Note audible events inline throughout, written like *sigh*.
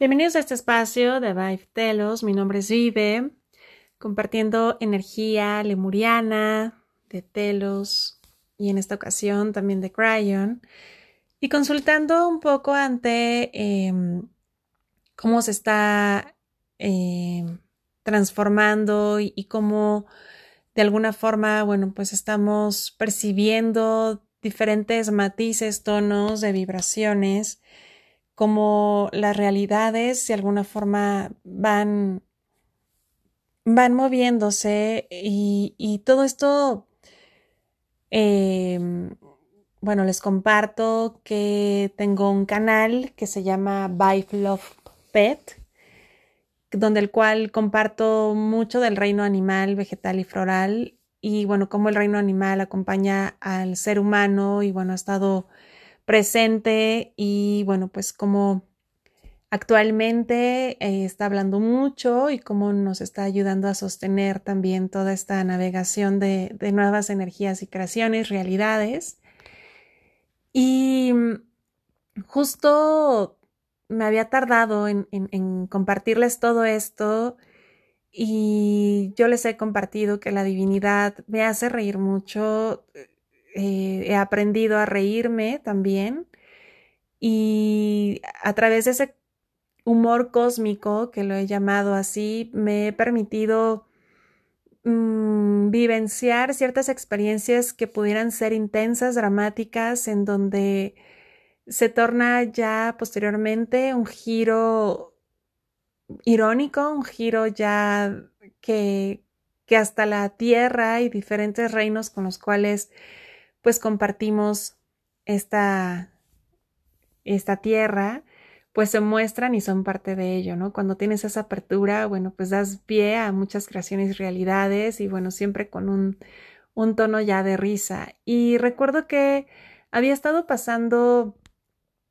Bienvenidos a este espacio de Vive Telos. Mi nombre es Vive, compartiendo energía lemuriana de Telos y en esta ocasión también de Cryon y consultando un poco ante em, cómo se está em, transformando y, y cómo de alguna forma, bueno, pues estamos percibiendo diferentes matices, tonos de vibraciones como las realidades de alguna forma van, van moviéndose y, todo esto, em, bueno, les comparto que tengo un canal que se llama Vive Love Pet, donde el cual comparto mucho del reino animal, vegetal y floral. Y bueno, cómo el reino animal acompaña al ser humano y bueno, ha estado presente y bueno, pues como actualmente eh, está hablando mucho y cómo nos está ayudando a sostener también toda esta navegación de, nuevas energías y creaciones, realidades. Y mm, justo me había tardado en, en compartirles todo esto y yo les he compartido que la divinidad me hace reír mucho eh, he aprendido a reírme también y a través de ese humor cósmico, que lo he llamado así, me he permitido mm, vivenciar ciertas experiencias que pudieran ser intensas, dramáticas, en donde se torna ya posteriormente un giro irónico, un giro ya que, que hasta la tierra y diferentes reinos con los cuales pues compartimos esta, esta tierra, pues se muestran y son parte de ello, ¿no? Cuando tienes esa apertura, bueno, pues das pie a muchas creaciones y realidades y bueno, siempre con un, un tono ya de risa. Y recuerdo que había estado pasando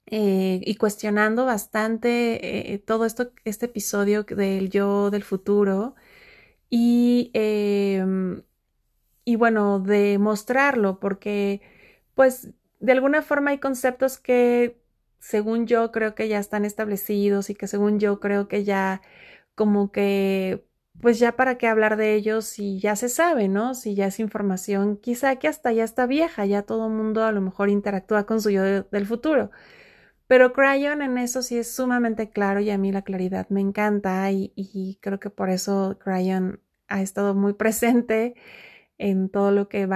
eh, y cuestionando bastante eh, todo esto, este episodio del yo del futuro y em, y bueno, de mostrarlo, porque pues de alguna forma hay conceptos que según yo creo que ya están establecidos y que según yo creo que ya como que pues ya para qué hablar de ellos si ya se sabe, ¿no? Si ya es información, quizá que hasta ya está vieja, ya todo el mundo a lo mejor interactúa con su yo del futuro. Pero Cryon en eso sí es sumamente claro y a mí la claridad me encanta y, y creo que por eso Cryon ha estado muy *laughs* presente en todo lo que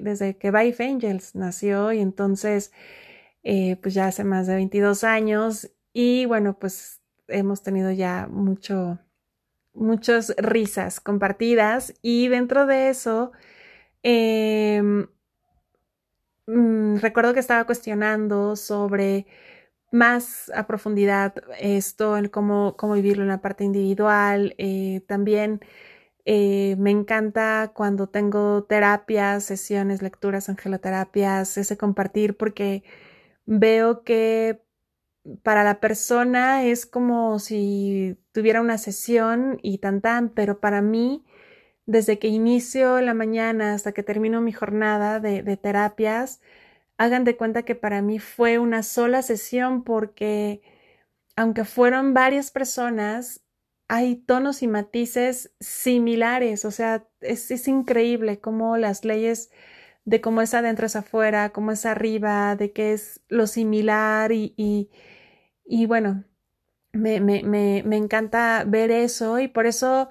desde que Vive Angels nació y entonces eh, pues ya hace más de 22 años y bueno pues hemos tenido ya mucho muchas risas compartidas y dentro de eso em, mm, recuerdo que estaba cuestionando sobre más a profundidad esto, en cómo, cómo vivirlo en la parte individual, eh, también eh, me encanta cuando tengo terapias, sesiones, lecturas, angeloterapias, ese compartir, porque veo que para la persona es como si tuviera una sesión y tan tan, pero para mí, desde que inicio la mañana hasta que termino mi jornada de, de terapias, hagan de cuenta que para mí fue una sola sesión porque aunque fueron varias personas, hay tonos y matices similares, o sea, es, increíble cómo las leyes de cómo es adentro es afuera, cómo es arriba, de qué es lo similar y, y, bueno, me, me, me, me, encanta ver eso y por eso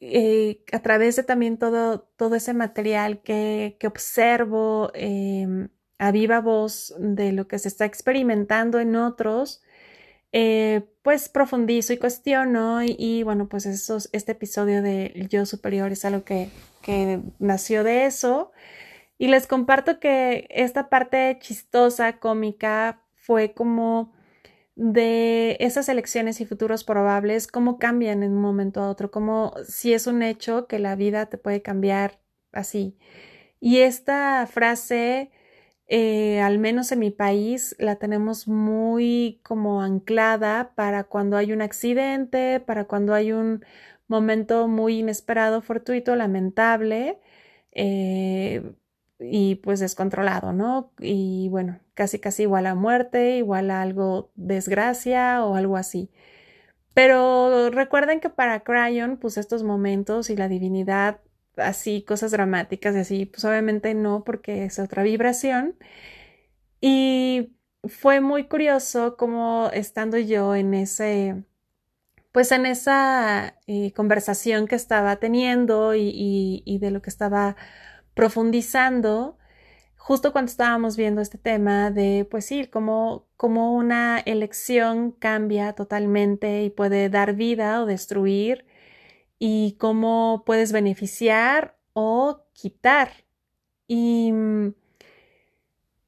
eh, a través de también todo, todo ese material que, que observo em, a viva voz de lo que se está experimentando en otros, eh, pues profundizo y cuestiono y, bueno, pues este episodio de Yo Superior es algo que, que nació de eso y les comparto que esta parte chistosa, cómica, fue como de esas elecciones y futuros probables, cómo cambian en un momento a otro, como si es un hecho que la vida te puede cambiar así. Y esta frase eh, al menos en mi país, la tenemos muy como anclada para cuando hay un accidente, para cuando hay un momento muy inesperado, fortuito, lamentable eh, y pues descontrolado, ¿no? Y bueno, casi casi igual a muerte, igual a algo desgracia o algo así. Pero recuerden que para Cryon, pues estos momentos y la divinidad, así, cosas dramáticas y así, pues obviamente no, porque es otra vibración. Y fue muy curioso como estando yo en ese, pues en esa eh, conversación que estaba teniendo y, de lo que estaba profundizando, justo cuando estábamos viendo este tema de, pues sí, cómo, una elección cambia totalmente y puede dar vida o destruir y cómo puedes beneficiar o quitar. Y mm,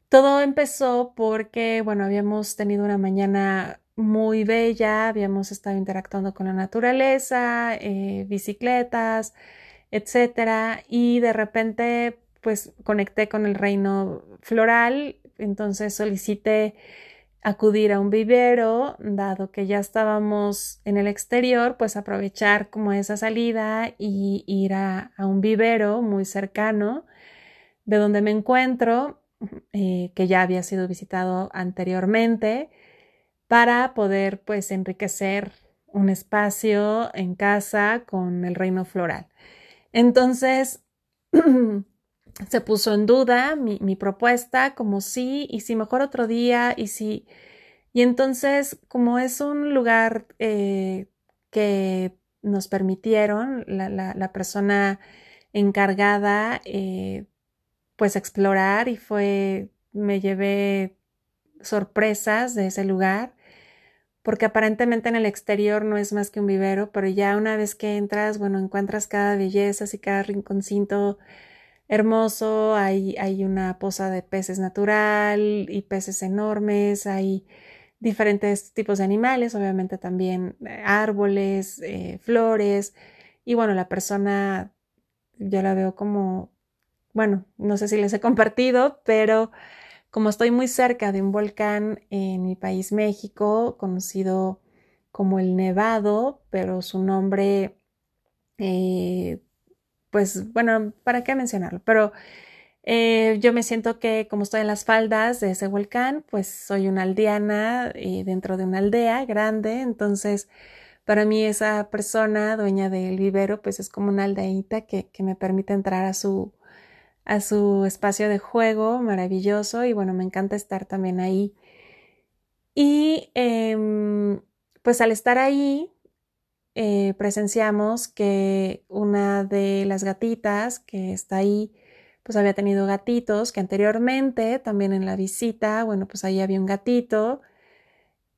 todo empezó porque, bueno, habíamos tenido una mañana muy bella, habíamos estado interactuando con la naturaleza, eh, bicicletas, etcétera, y de repente, pues conecté con el reino floral, entonces solicité acudir a un vivero, dado que ya estábamos en el exterior, pues aprovechar como esa salida y ir a, un vivero muy cercano de donde me encuentro eh, que ya había sido visitado anteriormente para poder pues enriquecer un espacio en casa con el reino floral. Entonces *clears throat* se puso en duda mi, propuesta como sí y si mejor otro día y si y entonces como es un lugar eh, que nos permitieron la, persona encargada eh, pues explorar y fue, me llevé sorpresas de ese lugar, porque aparentemente en el exterior no es más que un vivero, pero ya una vez que entras, bueno, encuentras cada belleza y cada rinconcito hermoso, hay, hay una poza de peces natural y peces enormes, hay diferentes tipos de animales, obviamente también eh, árboles, eh, flores, y bueno, la persona yo la veo como bueno, no sé si les he compartido, pero como estoy muy cerca de un volcán en mi país México, conocido como el Nevado, pero su nombre, eh, pues bueno, ¿para qué mencionarlo? Pero eh, yo me siento que como estoy en las faldas de ese volcán, pues soy una aldeana eh, dentro de una aldea grande, entonces para mí esa persona dueña del vivero, pues es como una aldeita que, que me permite entrar a su, a su espacio de juego maravilloso y bueno, me encanta estar también ahí. Y em, pues al estar ahí, eh, presenciamos que una de las gatitas que está ahí, pues había tenido gatitos, que anteriormente también en la visita, bueno, pues ahí había un gatito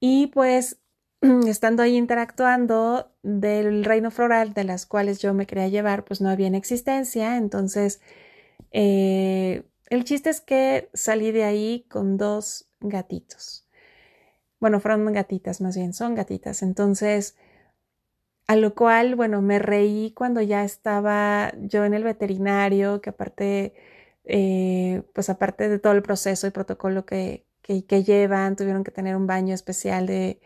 y pues *clears throat* estando ahí interactuando del reino floral de las cuales yo me quería llevar, pues no había en existencia, entonces eh, el chiste es que salí de ahí con dos gatitos. Bueno, fueron gatitas más bien, son gatitas. Entonces, a lo cual, bueno, me reí cuando ya estaba yo en el veterinario, que aparte, eh, pues aparte de todo el proceso y protocolo que, que, llevan, tuvieron que tener un baño especial de...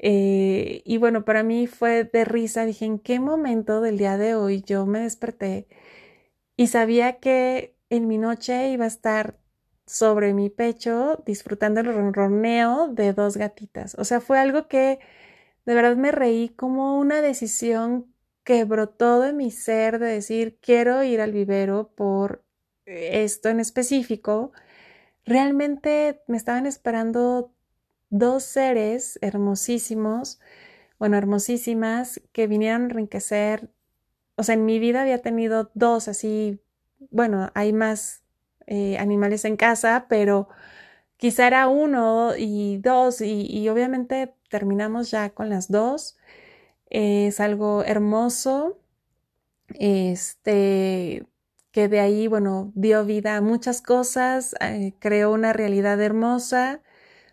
Eh, y bueno, para mí fue de risa, dije, ¿en qué momento del día de hoy yo me desperté? y sabía que en mi noche iba a estar sobre mi pecho disfrutando el ronroneo de dos gatitas. O sea, fue algo que de verdad me reí como una decisión que brotó de mi ser de decir quiero ir al vivero por esto en específico. Realmente me estaban esperando dos seres hermosísimos, bueno, hermosísimas, que vinieron a enriquecer o sea, en mi vida había tenido dos así, bueno, hay más eh, animales en casa, pero quizá era uno y dos y, obviamente terminamos ya con las dos. es algo hermoso, este, que de ahí, bueno, dio vida a muchas cosas, eh, creó una realidad hermosa,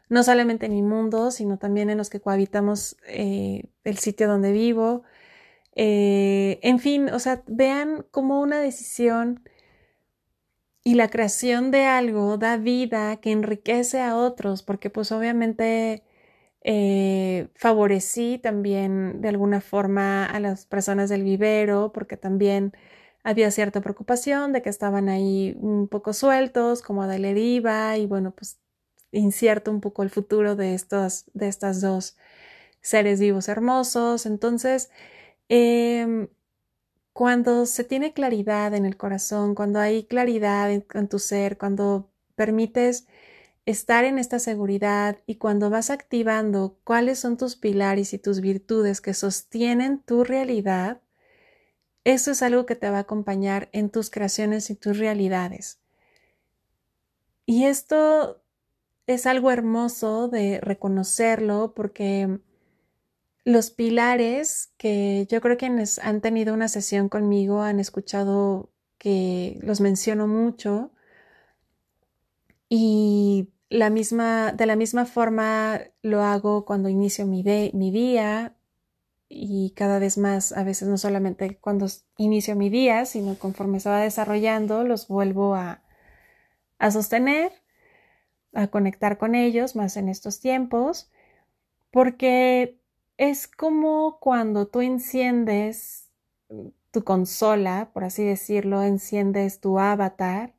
no solamente en mi mundo, sino también en los que cohabitamos eh, el sitio donde vivo. Eh, en fin, o sea, vean cómo una decisión y la creación de algo da vida que enriquece a otros, porque pues obviamente eh, favorecí también de alguna forma a las personas del vivero, porque también había cierta preocupación de que estaban ahí un poco sueltos, como de la deriva, y bueno, pues incierto un poco el futuro de, estos, de estas dos seres vivos hermosos. Entonces, em, cuando se tiene claridad en el corazón, cuando hay claridad en tu ser, cuando permites estar en esta seguridad y cuando vas activando cuáles son tus pilares y tus virtudes que sostienen tu realidad, eso es algo que te va a acompañar en tus creaciones y tus realidades. Y esto es algo hermoso de reconocerlo porque los pilares que yo creo que quienes han tenido una sesión conmigo han escuchado que los menciono mucho y la misma, de la misma forma lo hago cuando inicio mi, mi día y cada vez más, a veces no solamente cuando inicio mi día, sino conforme se va desarrollando, los vuelvo a, a sostener, a conectar con ellos más en estos tiempos, porque es como cuando tú enciendes tu consola, por así decirlo, enciendes tu avatar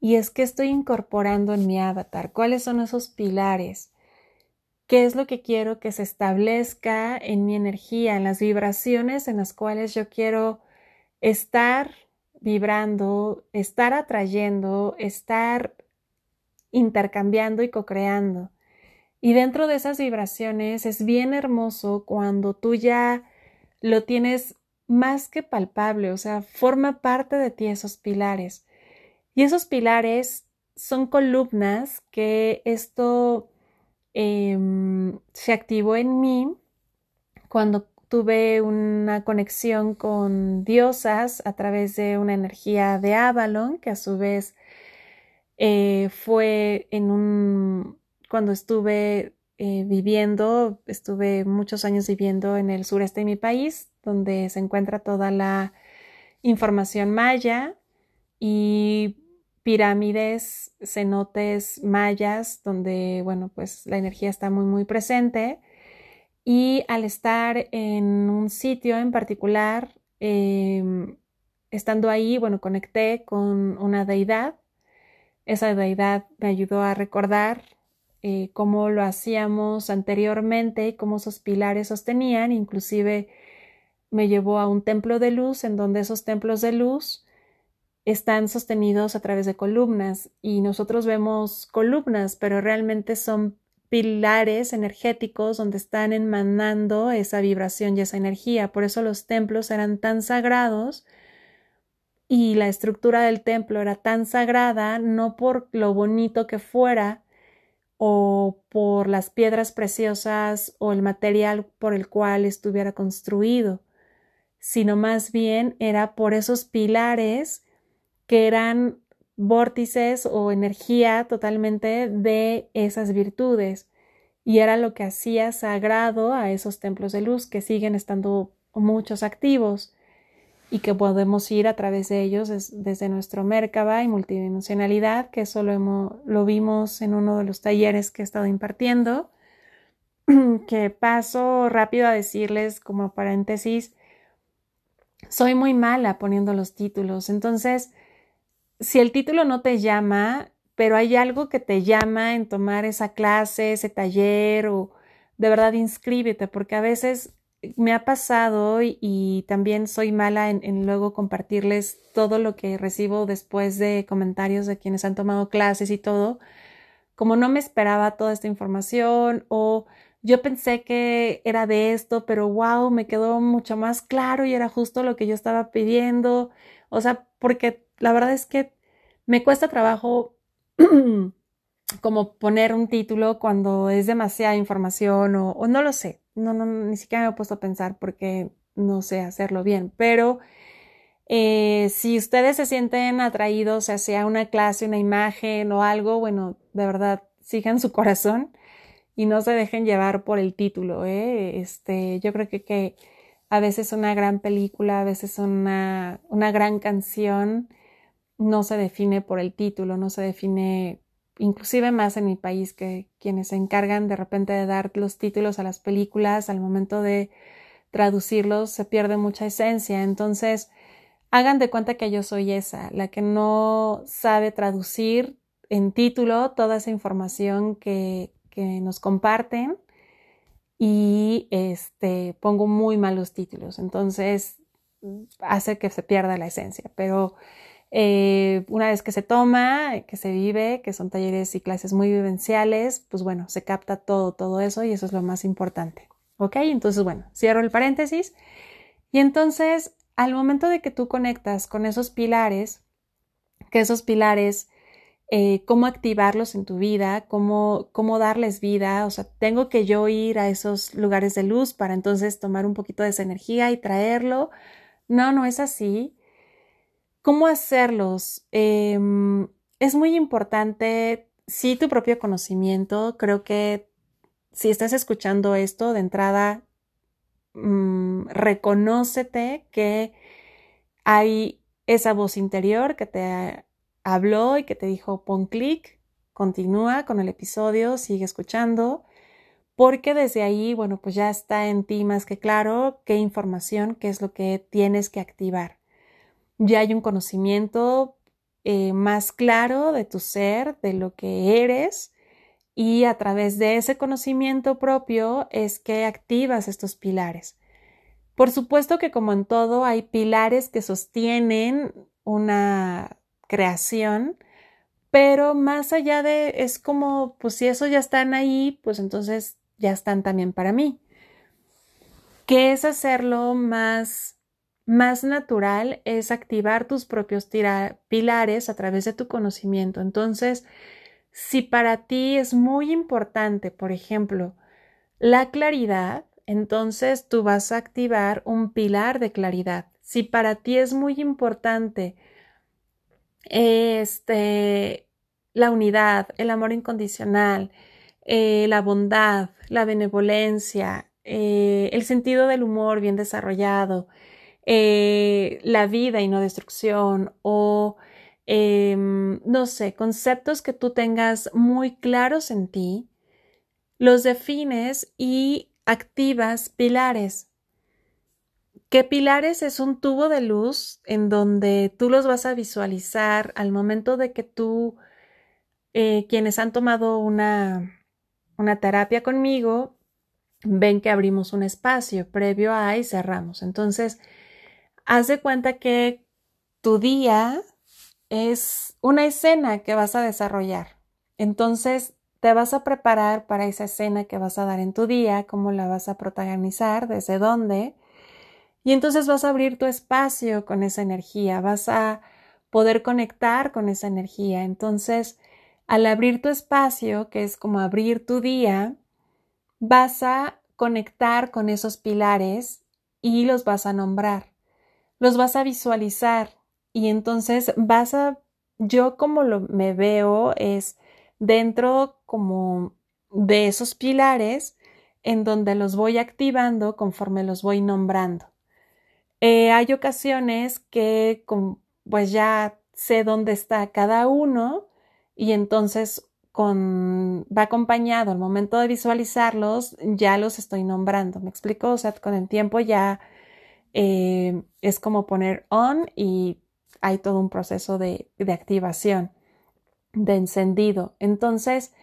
y es que estoy incorporando en mi avatar, cuáles son esos pilares, qué es lo que quiero que se establezca en mi energía, en las vibraciones en las cuales yo quiero estar vibrando, estar atrayendo, estar intercambiando y co-creando. Y dentro de esas vibraciones es bien hermoso cuando tú ya lo tienes más que palpable, o sea, forma parte de ti esos pilares. Y esos pilares son columnas que esto em, se activó en mí cuando tuve una conexión con diosas a través de una energía de Avalon, que a su vez eh, fue en un, cuando estuve eh, viviendo, estuve muchos años viviendo en el sureste de mi país, donde se encuentra toda la información maya y pirámides, cenotes mayas, donde, bueno, pues la energía está muy, muy presente. Y al estar en un sitio en particular, em, estando ahí, bueno, conecté con una deidad. Esa deidad me ayudó a recordar eh, cómo lo hacíamos anteriormente y cómo esos pilares sostenían. Inclusive me llevó a un templo de luz en donde esos templos de luz están sostenidos a través de columnas y nosotros vemos columnas, pero realmente son pilares energéticos donde están emanando esa vibración y esa energía. Por eso los templos eran tan sagrados y la estructura del templo era tan sagrada no por lo bonito que fuera o por las piedras preciosas o el material por el cual estuviera construido, sino más bien era por esos pilares que eran vórtices o energía totalmente de esas virtudes. Y era lo que hacía sagrado a esos templos de luz que siguen estando muchos activos y que podemos ir a través de ellos desde nuestro Merkaba y multidimensionalidad, que eso lo, lo vimos en uno de los talleres que he estado impartiendo, *clears throat* que paso rápido a decirles como paréntesis, soy muy mala poniendo los títulos, entonces si el título no te llama, pero hay algo que te llama en tomar esa clase, ese taller o de verdad inscríbete, porque a veces me ha pasado y, también soy mala en, luego compartirles todo lo que recibo después de comentarios de quienes han tomado clases y todo, como no me esperaba toda esta información o yo pensé que era de esto, pero wow, me quedó mucho más claro y era justo lo que yo estaba pidiendo, o sea, porque la verdad es que me cuesta trabajo *clears throat* como poner un título cuando es demasiada información o, no lo sé, no, no, ni siquiera me he puesto a pensar porque no sé hacerlo bien, pero eh, si ustedes se sienten atraídos hacia una clase, una imagen o algo, bueno, de verdad, sigan su corazón y no se dejen llevar por el título, ¿eh? Este, yo creo que, que a veces una gran película, a veces una, una gran canción, no se define por el título, no se define inclusive más en mi país que quienes se encargan de repente de dar los títulos a las películas al momento de traducirlos se pierde mucha esencia. Entonces, hagan de cuenta que yo soy esa, la que no sabe traducir en título toda esa información que, que nos comparten y este, pongo muy malos títulos. Entonces, hace que se pierda la esencia. Pero eh, una vez que se toma, que se vive, que son talleres y clases muy vivenciales, pues bueno, se capta todo, todo eso y eso es lo más importante. ¿Ok? Entonces, bueno, cierro el paréntesis. Y entonces, al momento de que tú conectas con esos pilares, que esos pilares, eh, cómo activarlos en tu vida, cómo, cómo darles vida, o sea, tengo que yo ir a esos lugares de luz para entonces tomar un poquito de esa energía y traerlo. No, no es así. ¿Cómo hacerlos? Em, es muy importante, sí, tu propio conocimiento. Creo que si estás escuchando esto de entrada, mm, reconócete que hay esa voz interior que te habló y que te dijo pon clic, continúa con el episodio, sigue escuchando, porque desde ahí, bueno, pues ya está en ti más que claro qué información, qué es lo que tienes que activar. Ya hay un conocimiento eh, más claro de tu ser, de lo que eres, y a través de ese conocimiento propio es que activas estos pilares. Por supuesto que como en todo hay pilares que sostienen una creación, pero más allá de, es como, pues si eso ya están ahí, pues entonces ya están también para mí. ¿Qué es hacerlo más, más natural? Es activar tus propios pilares a través de tu conocimiento. Entonces, si para ti es muy importante, por ejemplo, la claridad, entonces tú vas a activar un pilar de claridad. Si para ti es muy importante este, la unidad, el amor incondicional, eh, la bondad, la benevolencia, eh, el sentido del humor bien desarrollado, eh, la vida y no destrucción o Em, no sé, conceptos que tú tengas muy claros en ti, los defines y activas pilares. ¿Qué pilares es un tubo de luz en donde tú los vas a visualizar al momento de que tú, eh, quienes han tomado una, una terapia conmigo, ven que abrimos un espacio previo a y cerramos. Entonces, haz de cuenta que tu día es una escena que vas a desarrollar. Entonces, te vas a preparar para esa escena que vas a dar en tu día, cómo la vas a protagonizar, desde dónde. Y entonces vas a abrir tu espacio con esa energía, vas a poder conectar con esa energía. Entonces, al abrir tu espacio, que es como abrir tu día, vas a conectar con esos pilares y los vas a nombrar. Los vas a visualizar, y entonces vas a, yo como lo me veo es dentro como de esos pilares en donde los voy activando conforme los voy nombrando. Eh, hay ocasiones que pues ya sé dónde está cada uno y entonces con, va acompañado al momento de visualizarlos, ya los estoy nombrando. ¿Me explico? O sea, con el tiempo ya eh, es como poner on y hay todo un proceso de, activación, de encendido. Entonces,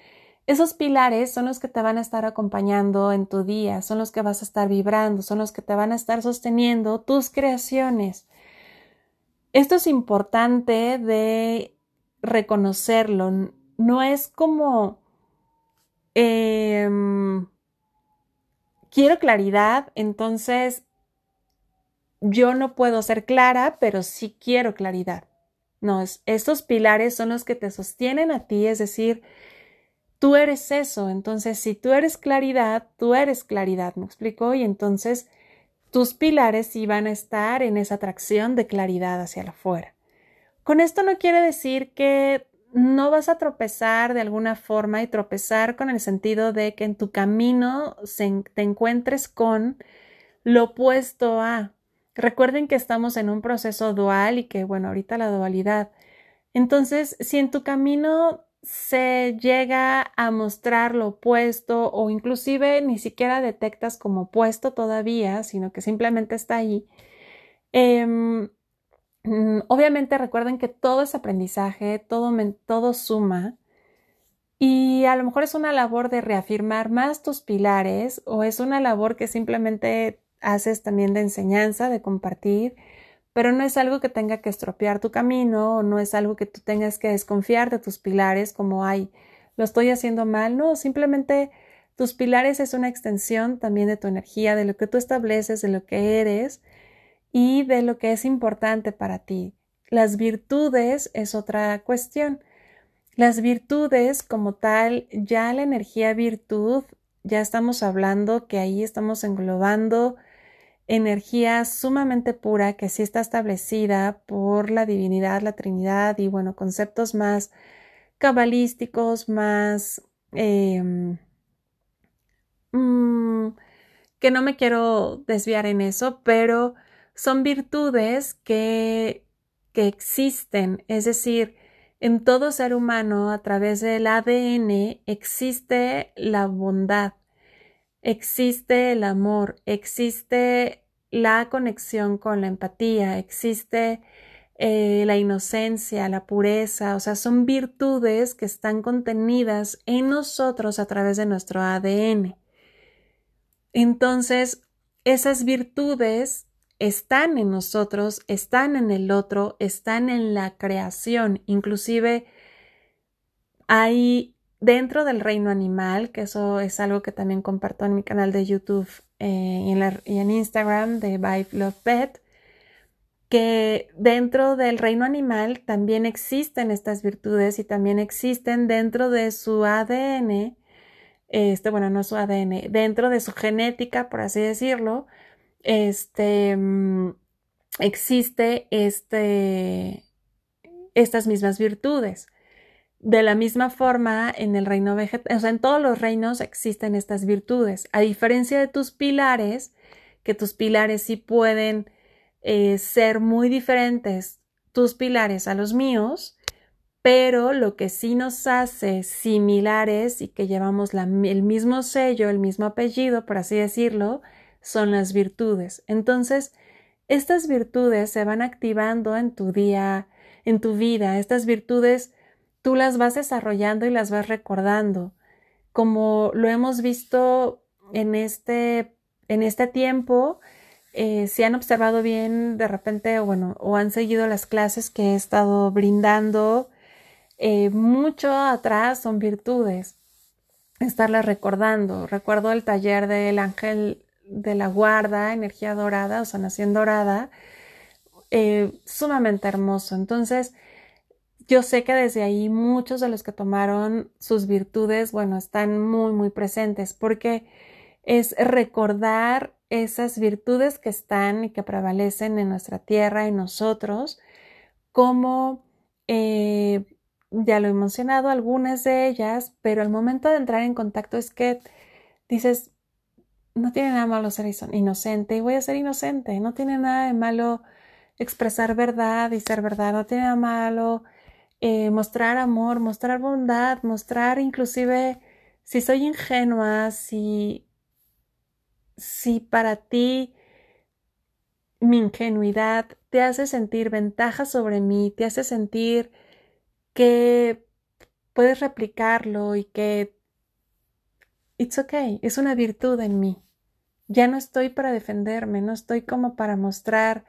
esos pilares son los que te van a estar acompañando en tu día, son los que vas a estar vibrando, son los que te van a estar sosteniendo tus creaciones. Esto es importante de reconocerlo. No es como em, quiero claridad, entonces yo no puedo ser clara, pero sí quiero claridad. No, estos pilares son los que te sostienen a ti, es decir, tú eres eso. Entonces, si tú eres claridad, tú eres claridad, ¿me explico? Y entonces tus pilares sí van a estar en esa atracción de claridad hacia afuera. Con esto no quiere decir que no vas a tropezar de alguna forma y tropezar con el sentido de que en tu camino te encuentres con lo opuesto a, Recuerden que estamos en un proceso dual y que, bueno, ahorita la dualidad. Entonces, si en tu camino se llega a mostrar lo opuesto o inclusive ni siquiera detectas como opuesto todavía, sino que simplemente está ahí, em, mm, obviamente recuerden que todo es aprendizaje, todo, todo suma Y a lo mejor es una labor de reafirmar más tus pilares o es una labor que simplemente haces también de enseñanza, de compartir, pero no es algo que tenga que estropear tu camino o no es algo que tú tengas que desconfiar de tus pilares como, ay, lo estoy haciendo mal, no, simplemente tus pilares es una extensión también de tu energía, de lo que tú estableces, de lo que eres y de lo que es importante para ti. Las virtudes es otra cuestión. Las virtudes como tal, ya la energía virtud, ya estamos hablando que ahí estamos englobando energía sumamente pura que sí está establecida por la divinidad, la Trinidad y bueno, conceptos más cabalísticos, más em, mm, que no me quiero desviar en eso, pero son virtudes que, que existen, es decir, en todo ser humano a través del ADN existe la bondad, existe el amor, existe la conexión con la empatía, existe eh, la inocencia, la pureza, o sea, son virtudes que están contenidas en nosotros a través de nuestro ADN. Entonces, esas virtudes están en nosotros, están en el otro, están en la creación, inclusive hay dentro del reino animal, que eso es algo que también comparto en mi canal de YouTube eh, y, en Instagram de Vibe Love Pet, que dentro del reino animal también existen estas virtudes y también existen dentro de su ADN, este, bueno, no su ADN, dentro de su genética, por así decirlo, este, mm, existe este, estas mismas virtudes. De la misma forma, en el reino vegetal, o sea, en todos los reinos existen estas virtudes. A diferencia de tus pilares, que tus pilares sí pueden eh, ser muy diferentes, tus pilares a los míos, pero lo que sí nos hace similares y que llevamos el mismo sello, el mismo apellido, por así decirlo, son las virtudes. Entonces, estas virtudes se van activando en tu día, en tu vida. Estas virtudes tú las vas desarrollando y las vas recordando. Como lo hemos visto en este, en este tiempo, eh, si han observado bien de repente, bueno, o han seguido las clases que he estado brindando, eh, mucho atrás son virtudes. Estarlas recordando. Recuerdo el taller del ángel de la guarda, energía dorada, o sanación dorada, eh, sumamente hermoso. Entonces, yo sé que desde ahí muchos de los que tomaron sus virtudes, bueno, están muy, muy presentes porque es recordar esas virtudes que están y que prevalecen en nuestra tierra, en nosotros, como eh, ya lo he mencionado, algunas de ellas, pero al momento de entrar en contacto es que dices, no tiene nada malo ser inocente y voy a ser inocente. No tiene nada de malo expresar verdad y ser verdad. No tiene nada malo eh, mostrar amor, mostrar bondad, mostrar inclusive si soy ingenua, si, si para ti mi ingenuidad te hace sentir ventaja sobre mí, te hace sentir que puedes replicarlo y que it's okay, es una virtud en mí. Ya no estoy para defenderme, no estoy como para mostrar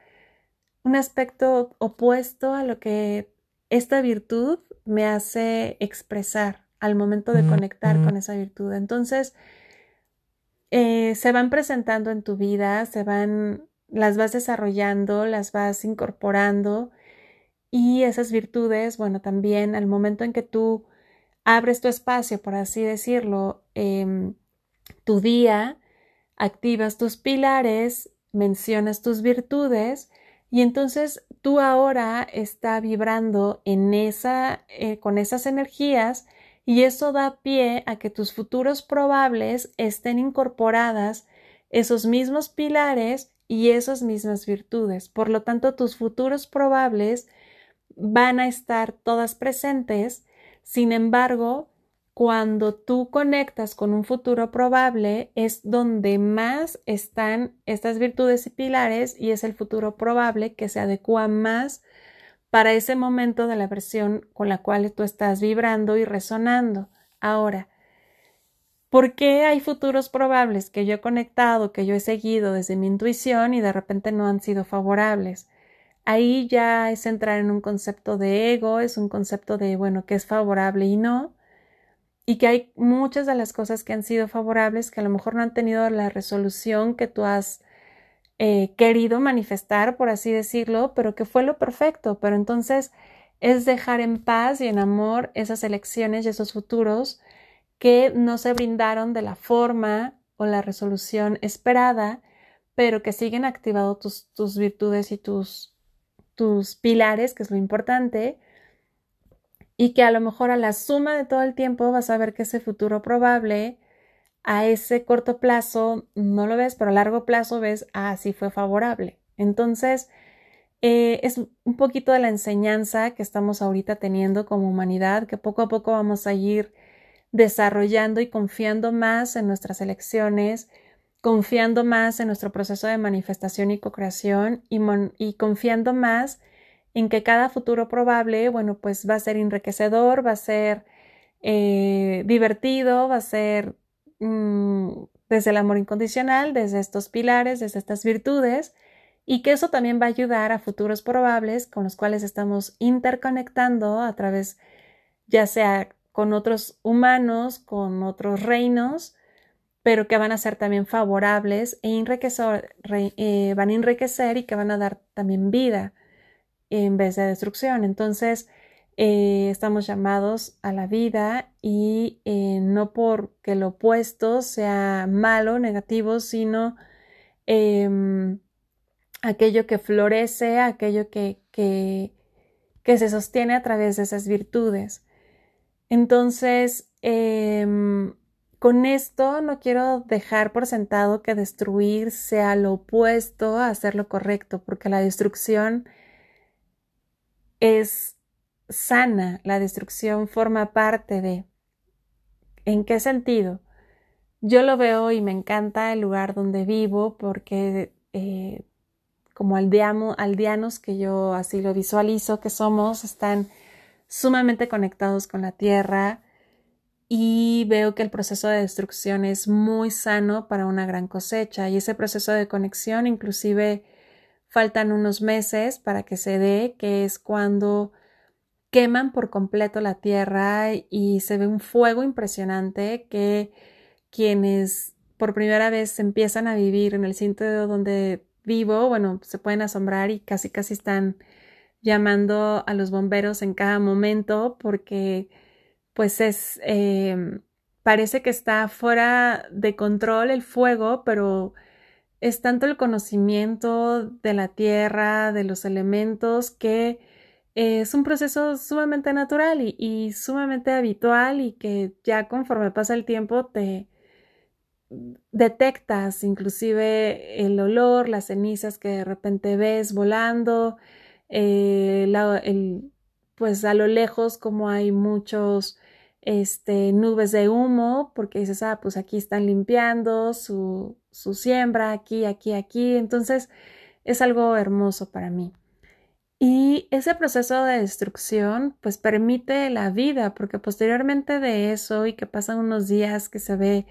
un aspecto opuesto a lo que esta virtud me hace expresar al momento de conectar con esa virtud. Entonces, eh, se van presentando en tu vida, se van, las vas desarrollando, las vas incorporando y esas virtudes, bueno, también al momento en que tú abres tu espacio, por así decirlo, em, tu día, activas tus pilares, mencionas tus virtudes y entonces tú ahora está vibrando en esa, eh, con esas energías y eso da pie a que tus futuros probables estén incorporadas esos mismos pilares y esas mismas virtudes. Por lo tanto, tus futuros probables van a estar todas presentes. Sin embargo, cuando tú conectas con un futuro probable es donde más están estas virtudes y pilares y es el futuro probable que se adecua más para ese momento de la versión con la cual tú estás vibrando y resonando. Ahora, ¿por qué hay futuros probables que yo he conectado, que yo he seguido desde mi intuición y de repente no han sido favorables? Ahí ya es entrar en un concepto de ego, es un concepto de, bueno, que es favorable y no, y que hay muchas de las cosas que han sido favorables que a lo mejor no han tenido la resolución que tú has eh, querido manifestar, por así decirlo, pero que fue lo perfecto. Pero entonces es dejar en paz y en amor esas elecciones y esos futuros que no se brindaron de la forma o la resolución esperada, pero que siguen activando tus, tus virtudes y tus, tus pilares, que es lo importante, y que a lo mejor a la suma de todo el tiempo vas a ver que ese futuro probable a ese corto plazo no lo ves, pero a largo plazo ves, ah, sí fue favorable. Entonces, eh, es un poquito de la enseñanza que estamos ahorita teniendo como humanidad, que poco a poco vamos a ir desarrollando y confiando más en nuestras elecciones, confiando más en nuestro proceso de manifestación y co-creación y, y confiando más en que cada futuro probable, bueno, pues va a ser enriquecedor, va a ser eh, divertido, va a ser mm, desde el amor incondicional, desde estos pilares, desde estas virtudes, y que eso también va a ayudar a futuros probables con los cuales estamos interconectando a través, ya sea con otros humanos, con otros reinos, pero que van a ser también favorables e eh, van a enriquecer y que van a dar también vida en vez de destrucción. Entonces, eh, estamos llamados a la vida y eh, no porque lo opuesto sea malo, negativo, sino em, aquello que florece, aquello que, que, que, se sostiene a través de esas virtudes. Entonces, em, con esto no quiero dejar por sentado que destruir sea lo opuesto a hacer lo correcto, porque la destrucción es sana, la destrucción forma parte de. ¿En qué sentido? Yo lo veo y me encanta el lugar donde vivo porque eh, como aldeanos que yo así lo visualizo que somos, están sumamente conectados con la tierra y veo que el proceso de destrucción es muy sano para una gran cosecha y ese proceso de conexión inclusive Faltan unos meses para que se dé, que es cuando queman por completo la tierra y se ve un fuego impresionante que quienes por primera vez empiezan a vivir en el sitio donde vivo, bueno, se pueden asombrar y casi casi están llamando a los bomberos en cada momento porque pues es eh, parece que está fuera de control el fuego, pero es tanto el conocimiento de la tierra, de los elementos, que es un proceso sumamente natural y, sumamente habitual y que ya conforme pasa el tiempo te detectas inclusive el olor, las cenizas que de repente ves volando, eh, pues a lo lejos como hay muchos este, nubes de humo, porque dices, ah, pues aquí están limpiando su, su siembra, aquí, aquí, aquí. Entonces, es algo hermoso para mí. Y ese proceso de destrucción, pues permite la vida, porque posteriormente de eso y que pasan unos días que se ve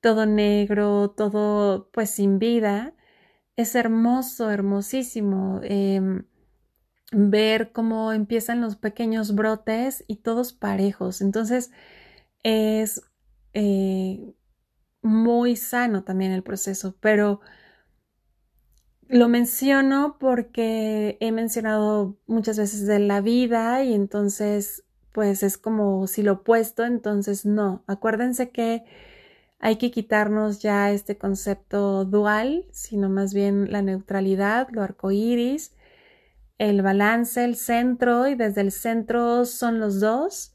todo negro, todo pues sin vida, es hermoso, hermosísimo. Em, ver cómo empiezan los pequeños brotes y todos parejos. Entonces es eh, muy sano también el proceso, pero lo menciono porque he mencionado muchas veces de la vida y entonces pues es como si lo opuesto, entonces no. Acuérdense que hay que quitarnos ya este concepto dual, sino más bien la neutralidad, lo arcoíris el balance, el centro y desde el centro son los dos.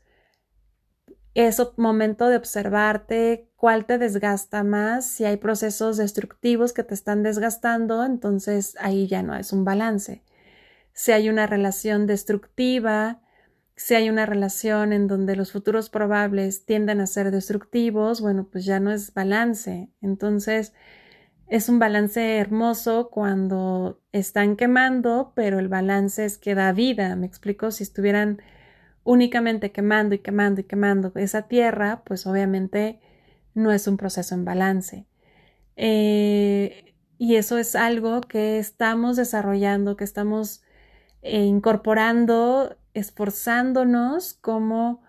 Es momento de observarte cuál te desgasta más. Si hay procesos destructivos que te están desgastando, entonces ahí ya no es un balance. Si hay una relación destructiva, si hay una relación en donde los futuros probables tienden a ser destructivos, bueno, pues ya no es balance. Entonces, es un balance hermoso cuando están quemando, pero el balance es que da vida. Me explico, si estuvieran únicamente quemando y quemando y quemando esa tierra, pues obviamente no es un proceso en balance. Eh, y eso es algo que estamos desarrollando, que estamos eh, incorporando, esforzándonos como,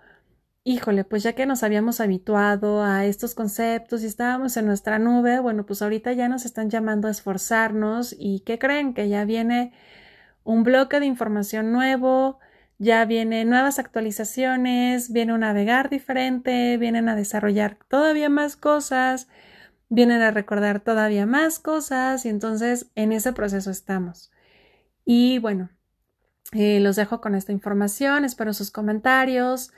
híjole, pues ya que nos habíamos habituado a estos conceptos y estábamos en nuestra nube, bueno, pues ahorita ya nos están llamando a esforzarnos y ¿qué creen? Que ya viene un bloque de información nuevo, ya vienen nuevas actualizaciones, viene un navegar diferente, vienen a desarrollar todavía más cosas, vienen a recordar todavía más cosas y entonces en ese proceso estamos. Y bueno, eh, los dejo con esta información, espero sus comentarios,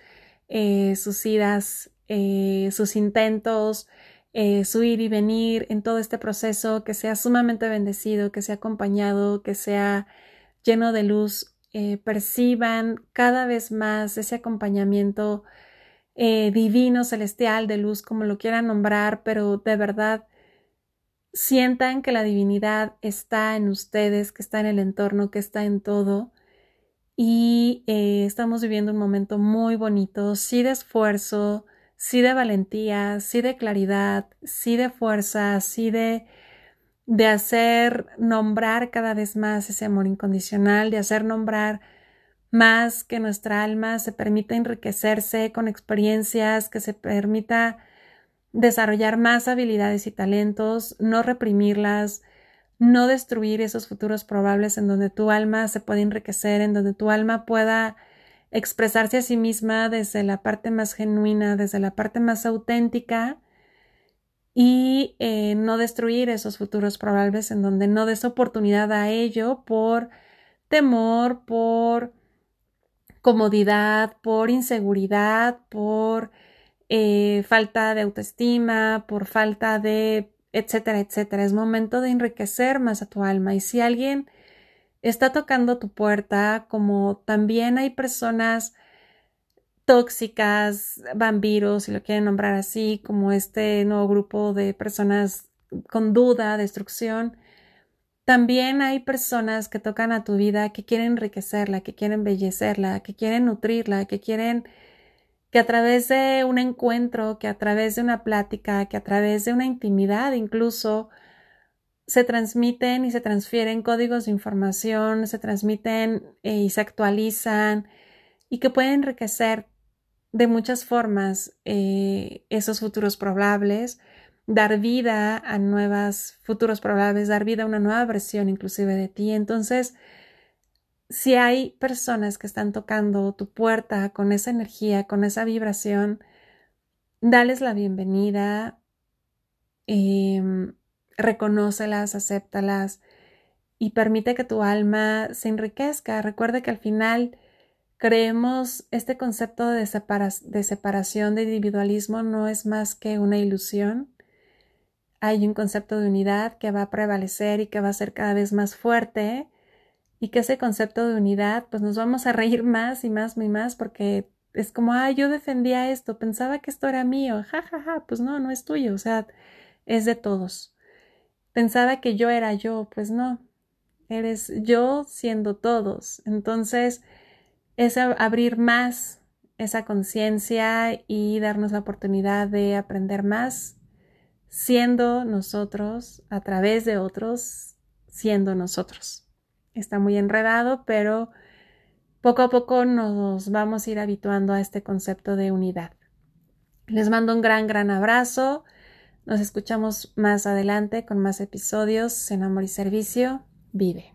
eh, sus idas, eh, sus intentos, su ir y venir en todo este proceso, que sea sumamente bendecido, que sea acompañado, que sea lleno de luz, perciban cada vez más ese acompañamiento divino, celestial, de luz, como lo quieran nombrar, pero de verdad sientan que la divinidad está en ustedes, que está en el entorno, que está en todo. Y eh, estamos viviendo un momento muy bonito, sí de esfuerzo, sí de valentía, sí de claridad, sí de fuerza, sí de, de hacer nombrar cada vez más ese amor incondicional, de hacer nombrar más que nuestra alma se permita enriquecerse con experiencias, que se permita desarrollar más habilidades y talentos, no reprimirlas, no destruir esos futuros probables en donde tu alma se puede enriquecer, en donde tu alma pueda expresarse a sí misma desde la parte más genuina, desde la parte más auténtica y eh, no destruir esos futuros probables en donde no des oportunidad a ello por temor, por comodidad, por inseguridad, por eh, falta de autoestima, por falta de etcétera, etcétera. Es momento de enriquecer más a tu alma. Y si alguien está tocando tu puerta, como también hay personas tóxicas, vampiros, si lo quieren nombrar así, como este nuevo grupo de personas con duda, destrucción, también hay personas que tocan a tu vida que quieren enriquecerla, que quieren embellecerla, que quieren nutrirla, que quieren que a través de un encuentro, que a través de una plática, que a través de una intimidad incluso, se transmiten y se transfieren códigos de información, se transmiten eh, y se actualizan y que pueden enriquecer de muchas formas eh, esos futuros probables, dar vida a nuevos futuros probables, dar vida a una nueva versión inclusive de ti. Entonces, si hay personas que están tocando tu puerta con esa energía, con esa vibración, dales la bienvenida, eh, reconócelas, acéptalas y permite que tu alma se enriquezca. Recuerda que al final creemos este concepto de, separación, de individualismo, no es más que una ilusión. Hay un concepto de unidad que va a prevalecer y que va a ser cada vez más fuerte y que ese concepto de unidad, pues nos vamos a reír más y más y más porque es como, ah, yo defendía esto, pensaba que esto era mío, ja, ja, ja, pues no, no es tuyo, o sea, es de todos. Pensaba que yo era yo, pues no, eres yo siendo todos. Entonces, es abrir más esa conciencia y darnos la oportunidad de aprender más siendo nosotros, a través de otros, siendo nosotros está muy enredado, pero poco a poco nos vamos a ir habituando a este concepto de unidad. Les mando un gran, gran abrazo. Nos escuchamos más adelante con más episodios en Amor y Servicio. Vive.